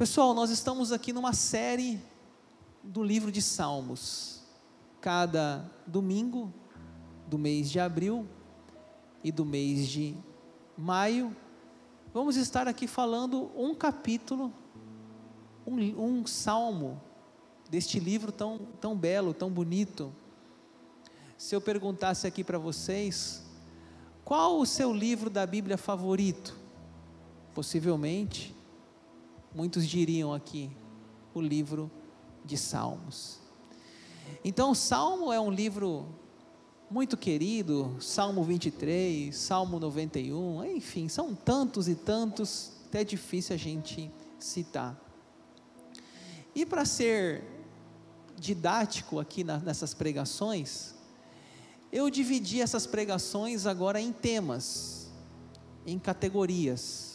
Pessoal, nós estamos aqui numa série do livro de Salmos. Cada domingo do mês de abril e do mês de maio, vamos estar aqui falando um capítulo, um, um salmo deste livro tão, tão belo, tão bonito. Se eu perguntasse aqui para vocês, qual o seu livro da Bíblia favorito? Possivelmente, muitos diriam aqui, o livro de Salmos. Então, o Salmo é um livro muito querido, Salmo 23, Salmo 91, enfim, são tantos e tantos, até difícil a gente citar. E para ser didático aqui na, nessas pregações, eu dividi essas pregações agora em temas, em categorias.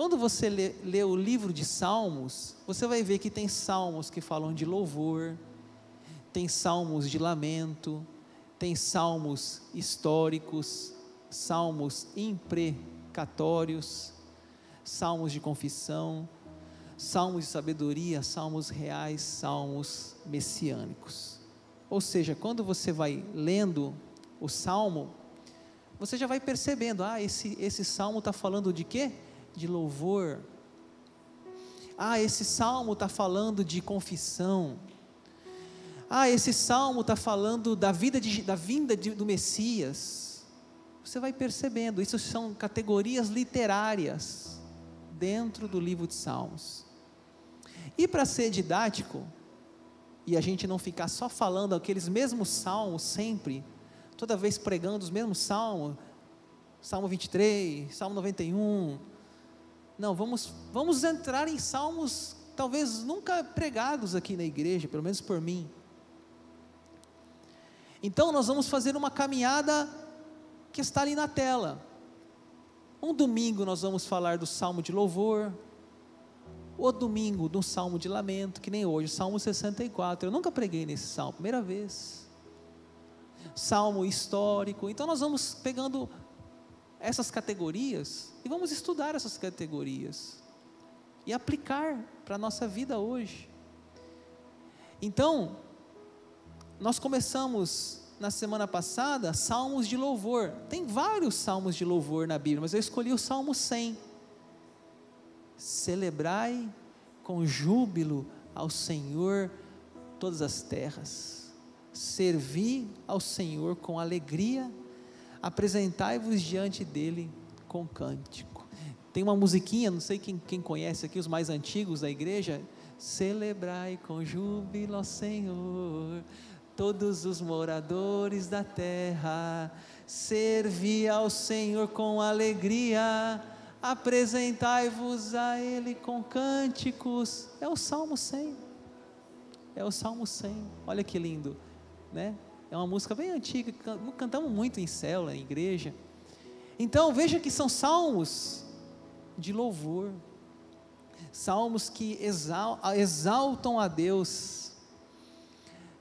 Quando você lê, lê, o livro de Salmos, você vai ver que tem salmos que falam de louvor, tem salmos de lamento, tem salmos históricos, salmos imprecatórios, salmos de confissão, salmos de sabedoria, salmos reais, salmos messiânicos. Ou seja, quando você vai lendo o salmo, você já vai percebendo, ah, esse, esse salmo está falando de quê? De louvor. Ah, esse salmo está falando de confissão. Ah, esse salmo está falando da vida de, da vinda de, do Messias. Você vai percebendo, isso são categorias literárias dentro do livro de Salmos. E para ser didático, e a gente não ficar só falando aqueles mesmos salmos sempre, toda vez pregando os mesmos salmos, Salmo 23, Salmo 91, não, vamos, vamos entrar em salmos talvez nunca pregados aqui na igreja, pelo menos por mim. Então nós vamos fazer uma caminhada que está ali na tela. Um domingo nós vamos falar do salmo de louvor, o domingo do salmo de lamento, que nem hoje, salmo 64. Eu nunca preguei nesse salmo, primeira vez. Salmo histórico. Então nós vamos pegando essas categorias e vamos estudar essas categorias e aplicar para a nossa vida hoje. Então, nós começamos na semana passada salmos de louvor. Tem vários salmos de louvor na Bíblia, mas eu escolhi o salmo 100. Celebrai com júbilo ao Senhor todas as terras. Servi ao Senhor com alegria apresentai-vos diante dele com cântico. Tem uma musiquinha, não sei quem, quem conhece aqui, os mais antigos da igreja. Celebrai com júbilo ao Senhor, todos os moradores da terra, servi ao Senhor com alegria, apresentai-vos a Ele com cânticos. É o Salmo 100. É o Salmo 100. Olha que lindo, né? É uma música bem antiga, cantamos muito em célula, em igreja. Então veja que são salmos de louvor, salmos que exaltam a Deus.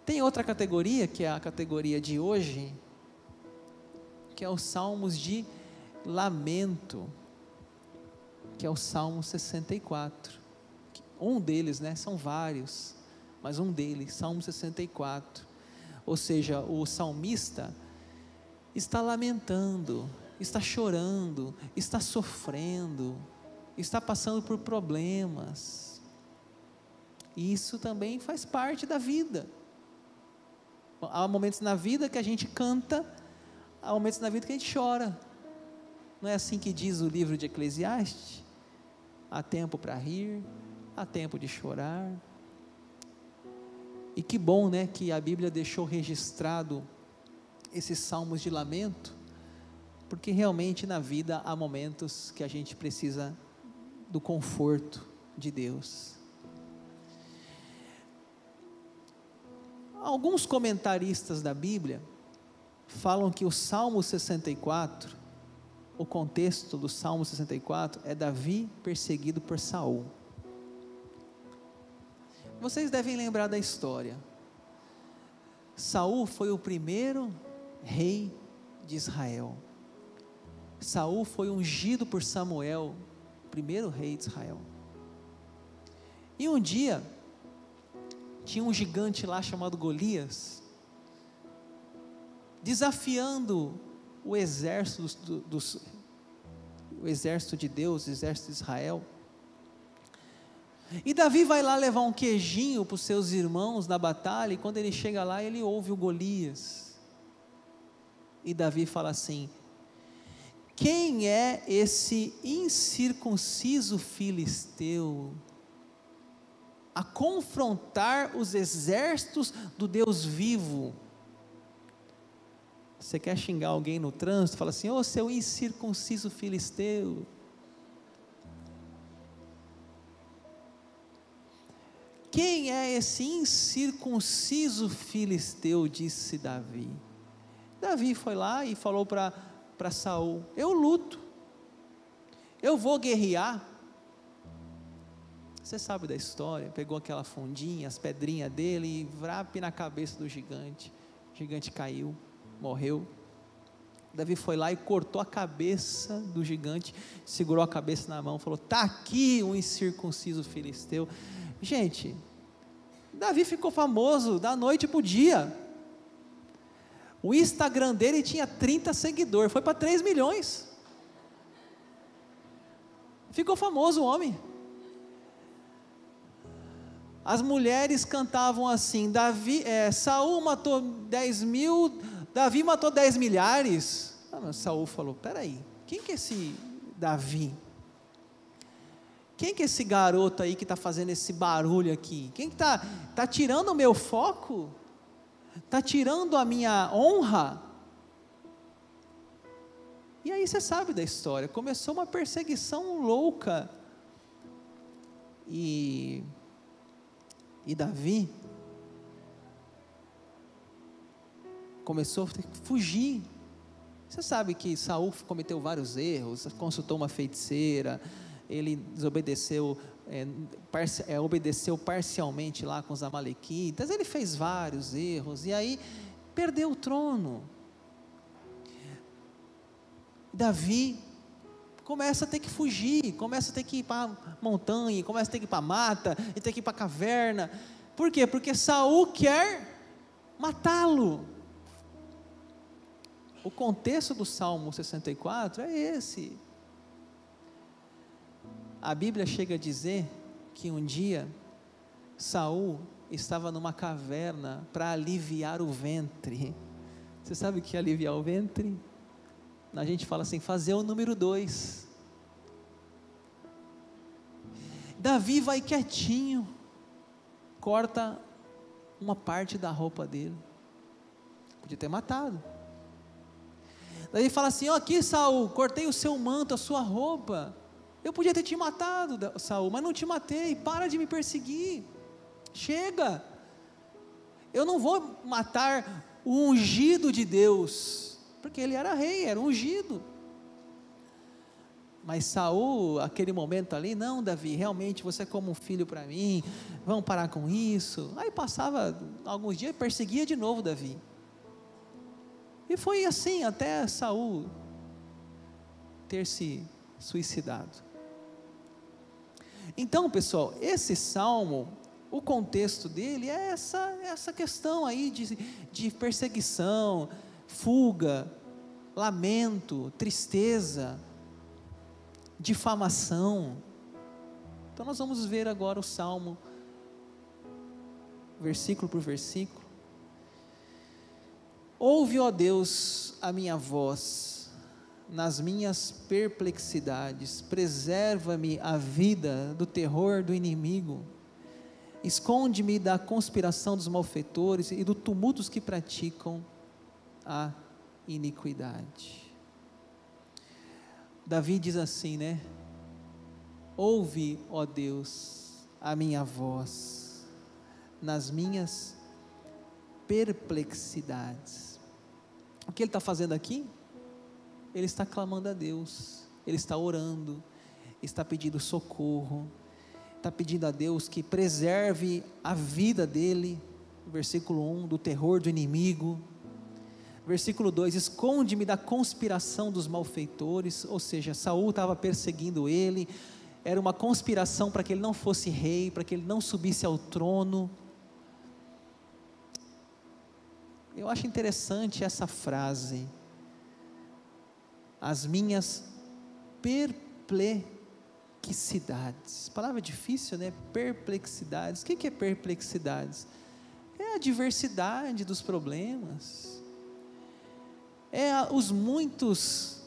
Tem outra categoria, que é a categoria de hoje, que é os salmos de lamento, que é o Salmo 64. Um deles, né? São vários, mas um deles, Salmo 64 ou seja, o salmista está lamentando, está chorando, está sofrendo, está passando por problemas. Isso também faz parte da vida. Há momentos na vida que a gente canta, há momentos na vida que a gente chora. Não é assim que diz o livro de Eclesiastes? Há tempo para rir, há tempo de chorar, e que bom, né, que a Bíblia deixou registrado esses salmos de lamento, porque realmente na vida há momentos que a gente precisa do conforto de Deus. Alguns comentaristas da Bíblia falam que o Salmo 64, o contexto do Salmo 64 é Davi perseguido por Saul. Vocês devem lembrar da história. Saul foi o primeiro rei de Israel. Saul foi ungido por Samuel, primeiro rei de Israel. E um dia, tinha um gigante lá chamado Golias, desafiando o exército dos, dos o exército de Deus, o exército de Israel. E Davi vai lá levar um queijinho para os seus irmãos na batalha, e quando ele chega lá, ele ouve o Golias. E Davi fala assim: Quem é esse incircunciso filisteu a confrontar os exércitos do Deus vivo? Você quer xingar alguém no trânsito? Fala assim: Ô oh, seu incircunciso filisteu. Quem é esse incircunciso filisteu? disse Davi. Davi foi lá e falou para Saul: Eu luto, eu vou guerrear. Você sabe da história, pegou aquela fundinha, as pedrinhas dele e vrape na cabeça do gigante. O gigante caiu, morreu. Davi foi lá e cortou a cabeça do gigante, segurou a cabeça na mão, falou: Está aqui um incircunciso filisteu. Gente, Davi ficou famoso da noite para o dia. O Instagram dele tinha 30 seguidores, foi para 3 milhões. Ficou famoso o homem. As mulheres cantavam assim: Davi, é, Saul matou 10 mil, Davi matou 10 milhares. Ah, Saul falou: peraí, quem que é esse Davi? Quem que é esse garoto aí que está fazendo esse barulho aqui? Quem está tá tirando o meu foco? Está tirando a minha honra? E aí você sabe da história. Começou uma perseguição louca. E, e Davi começou a fugir. Você sabe que Saul cometeu vários erros, consultou uma feiticeira, ele desobedeceu, é, é, obedeceu parcialmente lá com os amalequitas, ele fez vários erros, e aí perdeu o trono. Davi começa a ter que fugir, começa a ter que ir para a montanha, começa a ter que ir para a mata, e ter que ir para a caverna. Por quê? Porque Saul quer matá-lo. O contexto do Salmo 64 é esse. A Bíblia chega a dizer que um dia Saul estava numa caverna para aliviar o ventre. Você sabe o que é aliviar o ventre? A gente fala assim, fazer o número dois. Davi vai quietinho, corta uma parte da roupa dele. Podia ter matado. Daí fala assim: ó, aqui Saul, cortei o seu manto, a sua roupa. Eu podia ter te matado, Saul, mas não te matei. Para de me perseguir. Chega. Eu não vou matar o ungido de Deus, porque ele era rei, era ungido. Mas Saul, aquele momento ali, não, Davi, realmente você é como um filho para mim. Vamos parar com isso. Aí passava alguns dias, perseguia de novo Davi. E foi assim até Saul ter se suicidado. Então, pessoal, esse salmo, o contexto dele é essa, essa questão aí de, de perseguição, fuga, lamento, tristeza, difamação. Então, nós vamos ver agora o salmo, versículo por versículo. Ouve, ó Deus, a minha voz nas minhas perplexidades, preserva-me a vida do terror do inimigo, esconde-me da conspiração dos malfeitores e do tumulto dos que praticam a iniquidade. Davi diz assim, né? Ouve, ó Deus, a minha voz nas minhas perplexidades. O que ele está fazendo aqui? Ele está clamando a Deus, ele está orando, está pedindo socorro, está pedindo a Deus que preserve a vida dele, versículo 1, do terror do inimigo. Versículo 2: Esconde-me da conspiração dos malfeitores, ou seja, Saul estava perseguindo ele, era uma conspiração para que ele não fosse rei, para que ele não subisse ao trono. Eu acho interessante essa frase. As minhas perplexidades. Palavra difícil, né? Perplexidades. O que é perplexidades? É a diversidade dos problemas. É os muitos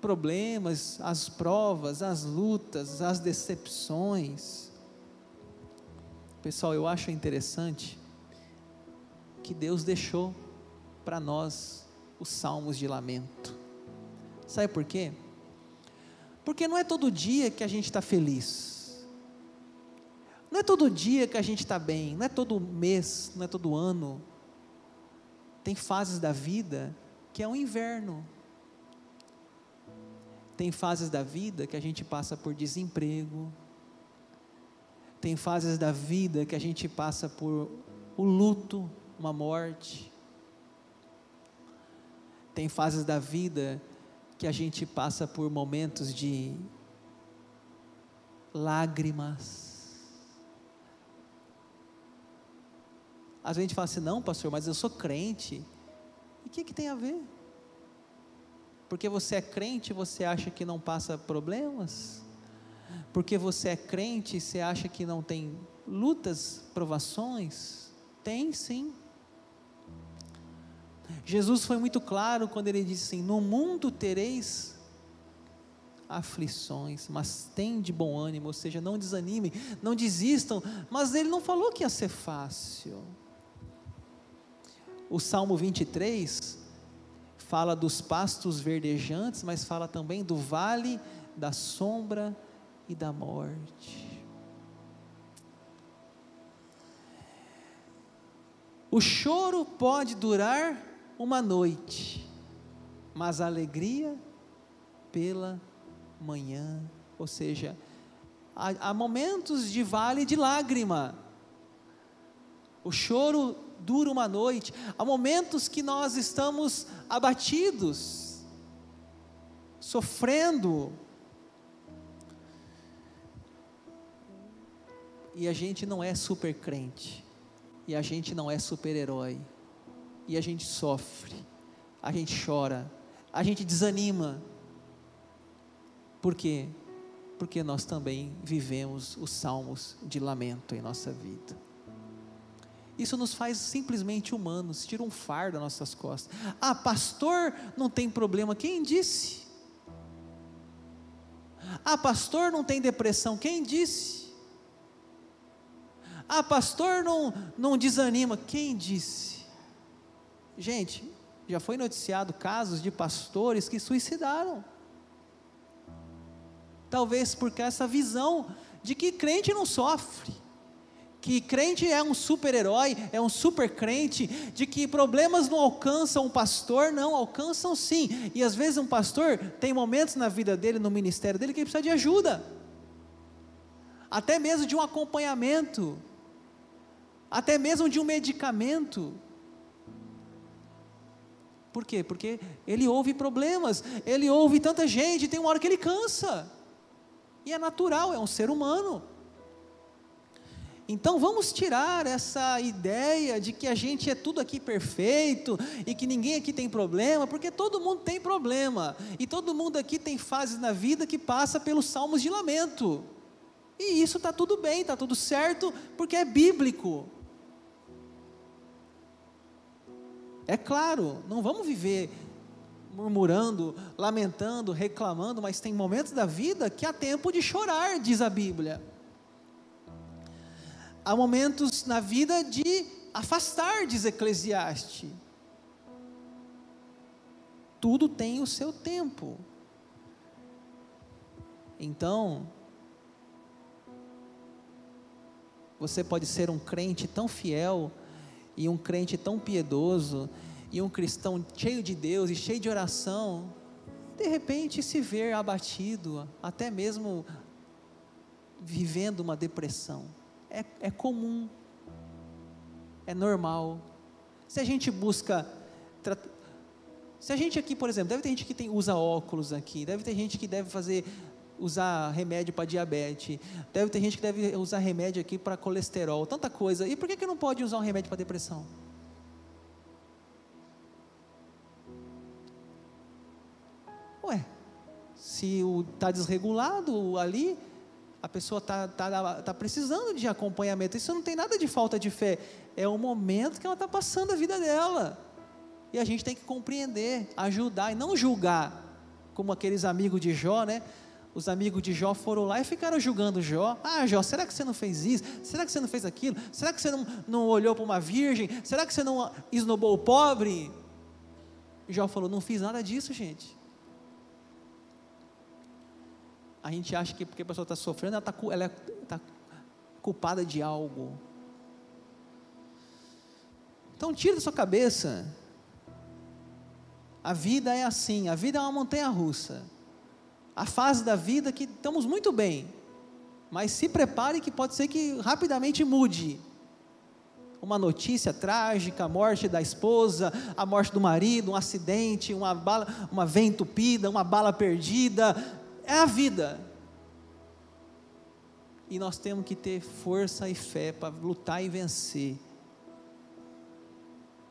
problemas, as provas, as lutas, as decepções. Pessoal, eu acho interessante que Deus deixou para nós os salmos de lamento. Sabe por quê? Porque não é todo dia que a gente está feliz. Não é todo dia que a gente está bem. Não é todo mês, não é todo ano. Tem fases da vida que é um inverno. Tem fases da vida que a gente passa por desemprego. Tem fases da vida que a gente passa por o luto, uma morte. Tem fases da vida que a gente passa por momentos de lágrimas. Às vezes a gente fala assim: não, pastor, mas eu sou crente. E o que, que tem a ver? Porque você é crente, você acha que não passa problemas? Porque você é crente, você acha que não tem lutas, provações? Tem sim. Jesus foi muito claro quando ele disse assim: No mundo tereis aflições, mas tem de bom ânimo, ou seja, não desanimem, não desistam. Mas ele não falou que ia ser fácil. O Salmo 23 fala dos pastos verdejantes, mas fala também do vale da sombra e da morte. O choro pode durar uma noite, mas alegria pela manhã, ou seja, há, há momentos de vale de lágrima. O choro dura uma noite, há momentos que nós estamos abatidos, sofrendo, e a gente não é super crente, e a gente não é super herói, e a gente sofre, a gente chora, a gente desanima, por quê? Porque nós também vivemos os salmos de lamento em nossa vida. Isso nos faz simplesmente humanos, tira um fardo das nossas costas. Ah, pastor, não tem problema. Quem disse? Ah, pastor, não tem depressão. Quem disse? Ah, pastor, não, não desanima. Quem disse? Gente, já foi noticiado casos de pastores que suicidaram. Talvez porque essa visão de que crente não sofre que crente é um super-herói, é um super crente, de que problemas não alcançam um pastor, não, alcançam sim. E às vezes um pastor tem momentos na vida dele, no ministério dele, que ele precisa de ajuda, até mesmo de um acompanhamento, até mesmo de um medicamento. Por quê? Porque ele ouve problemas, ele ouve tanta gente, tem uma hora que ele cansa. E é natural, é um ser humano. Então vamos tirar essa ideia de que a gente é tudo aqui perfeito e que ninguém aqui tem problema, porque todo mundo tem problema e todo mundo aqui tem fases na vida que passa pelos salmos de lamento. E isso está tudo bem, está tudo certo, porque é bíblico. É claro, não vamos viver murmurando, lamentando, reclamando, mas tem momentos da vida que há tempo de chorar, diz a Bíblia há momentos na vida de afastar, diz Eclesiastes. Tudo tem o seu tempo. Então, você pode ser um crente tão fiel e um crente tão piedoso e um cristão cheio de Deus e cheio de oração, de repente se ver abatido, até mesmo vivendo uma depressão é, é comum, é normal. Se a gente busca. Se a gente aqui, por exemplo, deve ter gente que tem, usa óculos aqui, deve ter gente que deve fazer usar remédio para diabetes, deve ter gente que deve usar remédio aqui para colesterol, tanta coisa. E por que, que não pode usar um remédio para depressão? Ué, se está desregulado ali, a pessoa está tá, tá precisando de acompanhamento. Isso não tem nada de falta de fé. É o momento que ela está passando a vida dela. E a gente tem que compreender, ajudar e não julgar, como aqueles amigos de Jó, né? Os amigos de Jó foram lá e ficaram julgando Jó. Ah, Jó, será que você não fez isso? Será que você não fez aquilo? Será que você não, não olhou para uma virgem? Será que você não esnobou o pobre? Jó falou: Não fiz nada disso, gente. A gente acha que porque a pessoa está sofrendo, ela está ela tá culpada de algo. Então, tira da sua cabeça a vida é assim, a vida é uma montanha russa. A fase da vida que estamos muito bem, mas se prepare que pode ser que rapidamente mude. Uma notícia trágica, a morte da esposa, a morte do marido, um acidente, uma bala, uma veia entupida, uma bala perdida, é a vida. E nós temos que ter força e fé para lutar e vencer.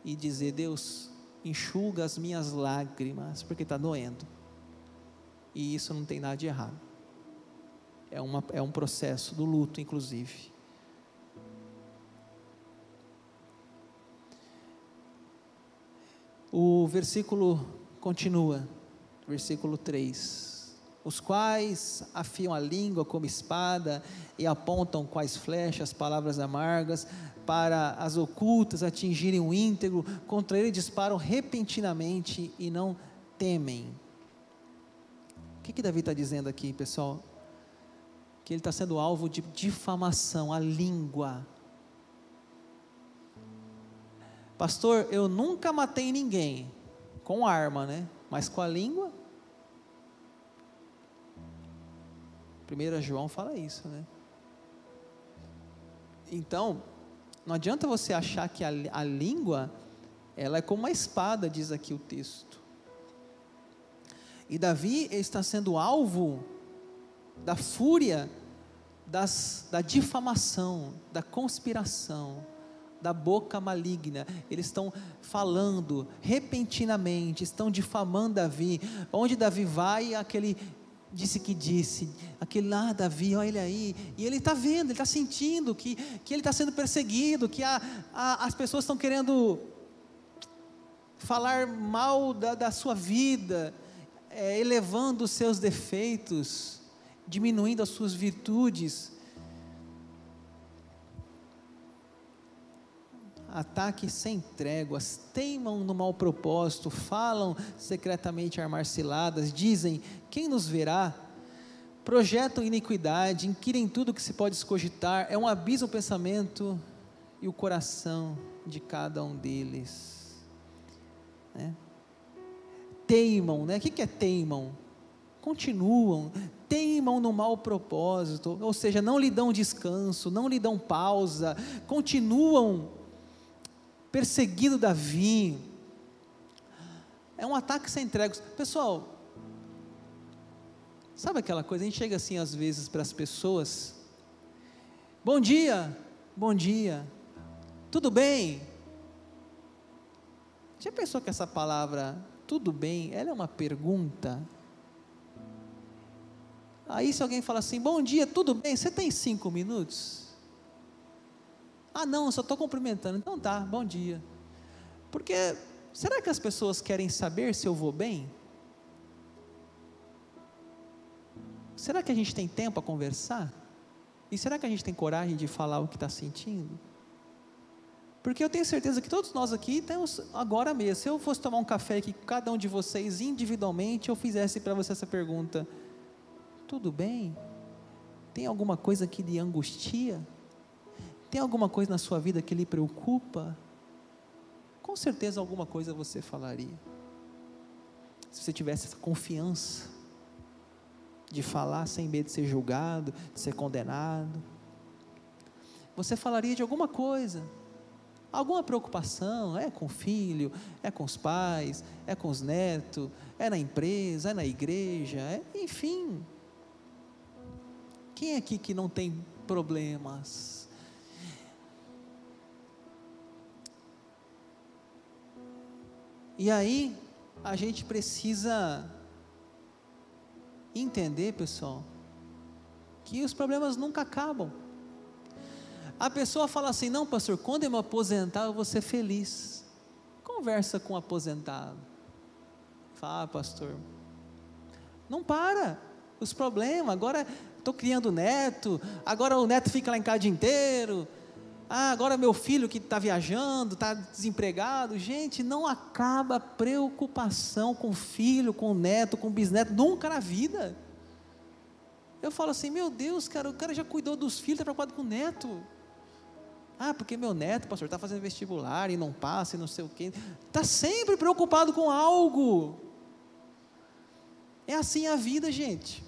E dizer, Deus, enxuga as minhas lágrimas, porque está doendo. E isso não tem nada de errado. É, uma, é um processo do luto, inclusive. O versículo continua, versículo 3 os quais afiam a língua como espada e apontam quais flechas, palavras amargas, para as ocultas atingirem o íntegro, contra ele disparam repentinamente e não temem. Que, que Davi está dizendo aqui, pessoal? Que ele está sendo alvo de difamação, a língua. Pastor, eu nunca matei ninguém com arma, né? Mas com a língua? 1 João fala isso, né? Então, não adianta você achar que a, a língua, ela é como uma espada, diz aqui o texto. E Davi está sendo alvo da fúria, das, da difamação, da conspiração, da boca maligna. Eles estão falando repentinamente, estão difamando Davi. Onde Davi vai, aquele disse que disse, aquele lá, Davi, olha ele aí, e ele está vendo, ele está sentindo que, que ele está sendo perseguido, que a, a, as pessoas estão querendo falar mal da, da sua vida, é, elevando os seus defeitos, diminuindo as suas virtudes. ataques sem tréguas, teimam no mau propósito, falam secretamente armar ciladas, dizem: quem nos verá? Projetam iniquidade, inquirem tudo que se pode escogitar, é um abismo o pensamento e o coração de cada um deles. Né? Teimam, né? O que é teimam? Continuam, teimam no mau propósito, ou seja, não lhe dão descanso, não lhe dão pausa, continuam perseguindo Davi. É um ataque sem tréguas. Pessoal, sabe aquela coisa? A gente chega assim às vezes para as pessoas: Bom dia, bom dia, tudo bem? Já pensou que essa palavra, tudo bem, ela é uma pergunta? Aí se alguém fala assim, bom dia, tudo bem, você tem cinco minutos? Ah, não, só estou cumprimentando. Então tá, bom dia. Porque será que as pessoas querem saber se eu vou bem? Será que a gente tem tempo a conversar? E será que a gente tem coragem de falar o que está sentindo? Porque eu tenho certeza que todos nós aqui temos agora mesmo. Se eu fosse tomar um café aqui com cada um de vocês individualmente, eu fizesse para você essa pergunta: tudo bem? Tem alguma coisa que lhe angustia? Tem alguma coisa na sua vida que lhe preocupa? Com certeza alguma coisa você falaria. Se você tivesse essa confiança de falar sem medo de ser julgado, de ser condenado, você falaria de alguma coisa, alguma preocupação, é com o filho, é com os pais, é com os netos, é na empresa, é na igreja, é, enfim. Quem aqui que não tem problemas? E aí, a gente precisa entender, pessoal, que os problemas nunca acabam. A pessoa fala assim: não, pastor, quando eu me aposentar, eu vou ser feliz. Conversa com o aposentado. Fala, ah, pastor, não para. Os problemas, agora estou criando neto, agora o neto fica lá em casa o dia inteiro. Ah, agora meu filho que está viajando, está desempregado. Gente, não acaba preocupação com filho, com neto, com bisneto, nunca na vida. Eu falo assim, meu Deus, cara, o cara já cuidou dos filhos, está preocupado com o neto. Ah, porque meu neto, pastor, está fazendo vestibular e não passa e não sei o quê. Está sempre preocupado com algo. É assim a vida, gente.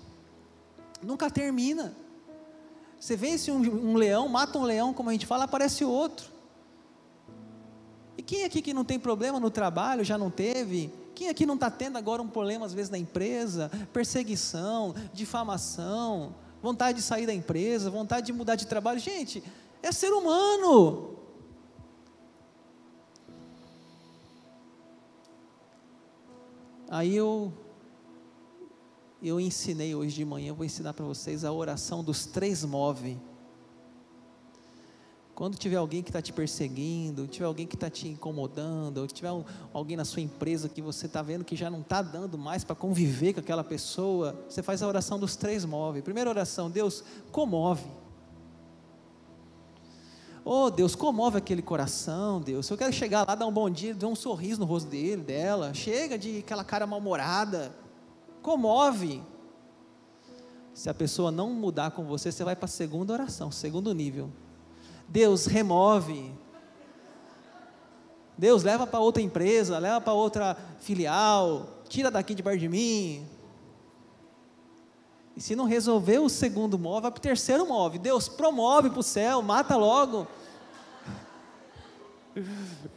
Nunca termina. Você vence um, um leão, mata um leão, como a gente fala, aparece outro. E quem aqui que não tem problema no trabalho, já não teve? Quem aqui não está tendo agora um problema, às vezes, na empresa? Perseguição, difamação, vontade de sair da empresa, vontade de mudar de trabalho. Gente, é ser humano. Aí eu eu ensinei hoje de manhã, vou ensinar para vocês a oração dos três move. Quando tiver alguém que está te perseguindo, tiver alguém que está te incomodando, ou tiver um, alguém na sua empresa que você está vendo que já não está dando mais para conviver com aquela pessoa, você faz a oração dos três move. Primeira oração, Deus comove. Oh Deus, comove aquele coração, Deus. Eu quero chegar lá, dar um bom dia, ver um sorriso no rosto dele, dela. Chega de aquela cara mal-humorada comove. Se a pessoa não mudar com você, você vai para a segunda oração, segundo nível. Deus remove. Deus leva para outra empresa, leva para outra filial, tira daqui de perto de mim. E se não resolver o segundo move, vai para o terceiro move. Deus promove para o céu, mata logo.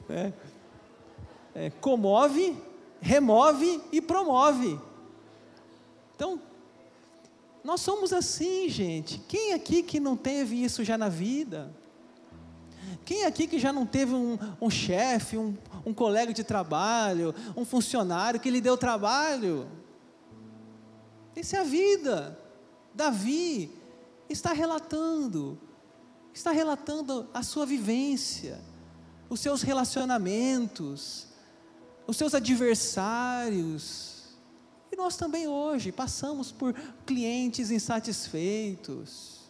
É. É, comove, remove e promove. Então, nós somos assim, gente. Quem aqui que não teve isso já na vida? Quem aqui que já não teve um, um chefe, um, um colega de trabalho, um funcionário que lhe deu trabalho? Essa é a vida. Davi está relatando, está relatando a sua vivência, os seus relacionamentos, os seus adversários, e nós também hoje passamos por clientes insatisfeitos,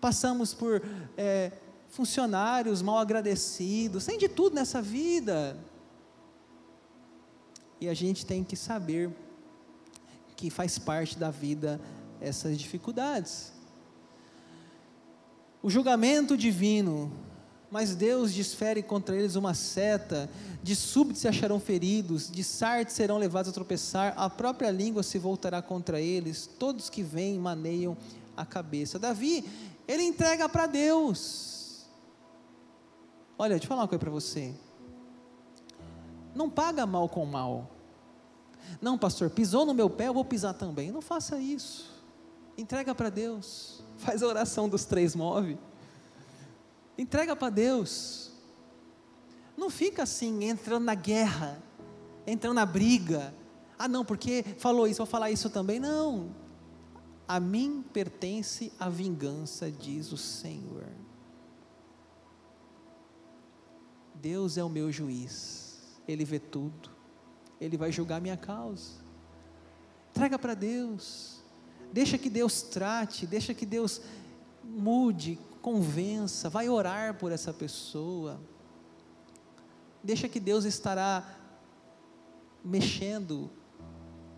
passamos por é, funcionários mal agradecidos, tem de tudo nessa vida. E a gente tem que saber que faz parte da vida essas dificuldades. O julgamento divino mas Deus desfere contra eles uma seta, de súbito se acharão feridos, de sarte serão levados a tropeçar, a própria língua se voltará contra eles, todos que vêm maneiam a cabeça. Davi, ele entrega para Deus. Olha, deixa eu falar uma coisa para você. Não paga mal com mal. Não, pastor, pisou no meu pé, eu vou pisar também. Não faça isso. Entrega para Deus. Faz a oração dos três move. Entrega para Deus. Não fica assim, entrando na guerra, entrando na briga. Ah, não, porque falou isso, vou falar isso também. Não. A mim pertence a vingança, diz o Senhor. Deus é o meu juiz, Ele vê tudo, Ele vai julgar minha causa. Entrega para Deus, deixa que Deus trate, deixa que Deus mude, convença, vai orar por essa pessoa. Deixa que Deus estará mexendo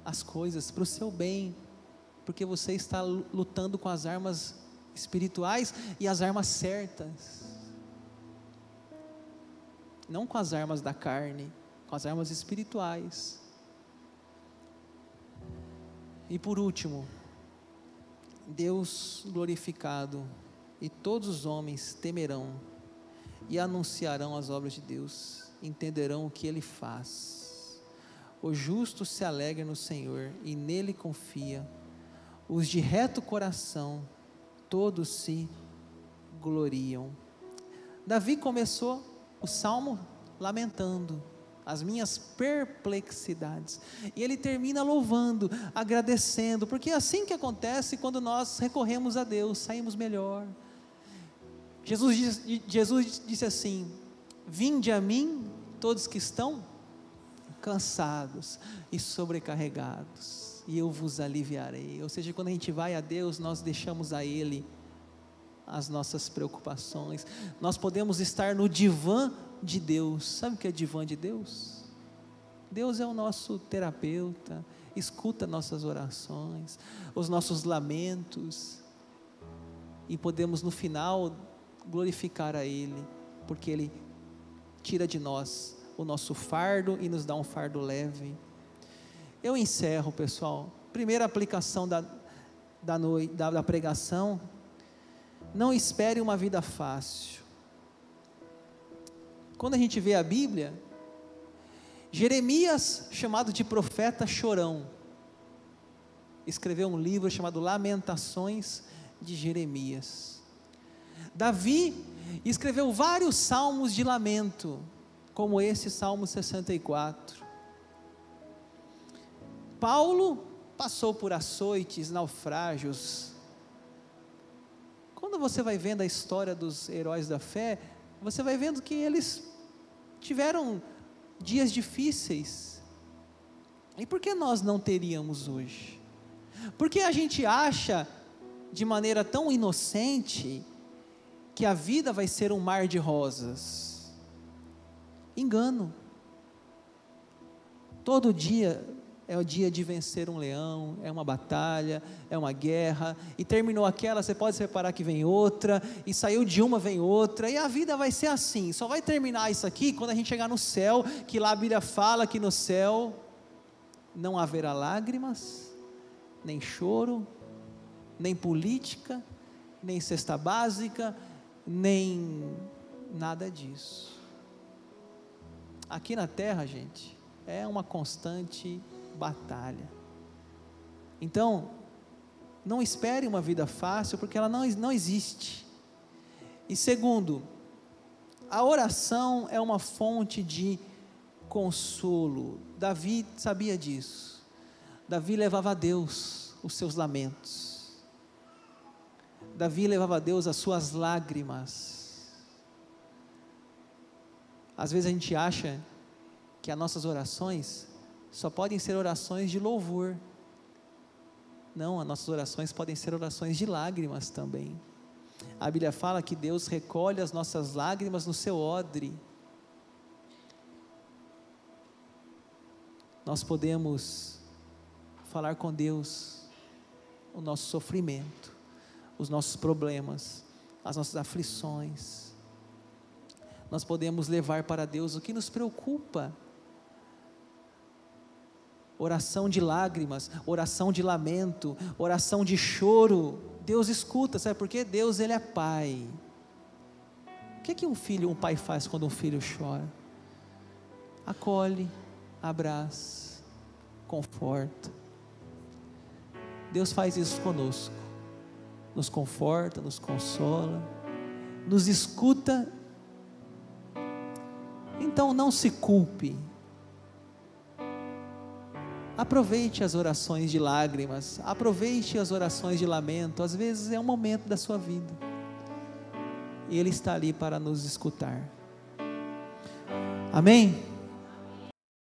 as coisas para o seu bem, porque você está lutando com as armas espirituais e as armas certas, não com as armas da carne, com as armas espirituais. E por último, Deus glorificado e todos os homens temerão e anunciarão as obras de Deus, entenderão o que ele faz. O justo se alegra no Senhor e nele confia. Os de reto coração todos se gloriam. Davi começou o salmo lamentando as minhas perplexidades. E ele termina louvando, agradecendo, porque é assim que acontece quando nós recorremos a Deus, saímos melhor. Jesus, Jesus disse assim: Vinde a mim, todos que estão cansados e sobrecarregados, e eu vos aliviarei. Ou seja, quando a gente vai a Deus, nós deixamos a Ele as nossas preocupações. Nós podemos estar no divã de Deus. Sabe o que é divã de Deus? Deus é o nosso terapeuta, escuta nossas orações, os nossos lamentos, e podemos no final glorificar a Ele, porque Ele tira de nós o nosso fardo e nos dá um fardo leve. Eu encerro, pessoal. Primeira aplicação da, da, noite, da, da pregação não espere uma vida fácil. Quando a gente vê a Bíblia, Jeremias, chamado de profeta chorão, escreveu um livro chamado Lamentações de Jeremias. Davi escreveu vários salmos de lamento, como esse Salmo 64. Paulo passou por açoites, naufrágios, quando você vai vendo a história dos heróis da fé, você vai vendo que eles tiveram dias difíceis. E por que nós não teríamos hoje? Porque a gente acha, de maneira tão inocente, que a vida vai ser um mar de rosas. Engano. Todo dia é o dia de vencer um leão, é uma batalha, é uma guerra, e terminou aquela, você pode reparar que vem outra, e saiu de uma, vem outra, e a vida vai ser assim, só vai terminar isso aqui quando a gente chegar no céu, que lá a Bíblia fala que no céu não haverá lágrimas, nem choro, nem política, nem cesta básica, nem nada disso. Aqui na terra, gente, é uma constante batalha. Então, não espere uma vida fácil, porque ela não, não existe. E segundo, a oração é uma fonte de consolo. Davi sabia disso. Davi levava a Deus os seus lamentos. Davi levava a Deus as suas lágrimas. Às vezes a gente acha que as nossas orações só podem ser orações de louvor. Não, as nossas orações podem ser orações de lágrimas também. A Bíblia fala que Deus recolhe as nossas lágrimas no seu odre. Nós podemos falar com Deus o nosso sofrimento, os nossos problemas, as nossas aflições. Nós podemos levar para Deus o que nos preocupa oração de lágrimas, oração de lamento, oração de choro. Deus escuta, sabe por quê? Deus ele é pai. O que é que um filho, um pai faz quando um filho chora? Acolhe, abraça, conforta. Deus faz isso conosco. Nos conforta, nos consola, nos escuta. Então não se culpe Aproveite as orações de lágrimas, aproveite as orações de lamento. Às vezes é um momento da sua vida. Ele está ali para nos escutar. Amém?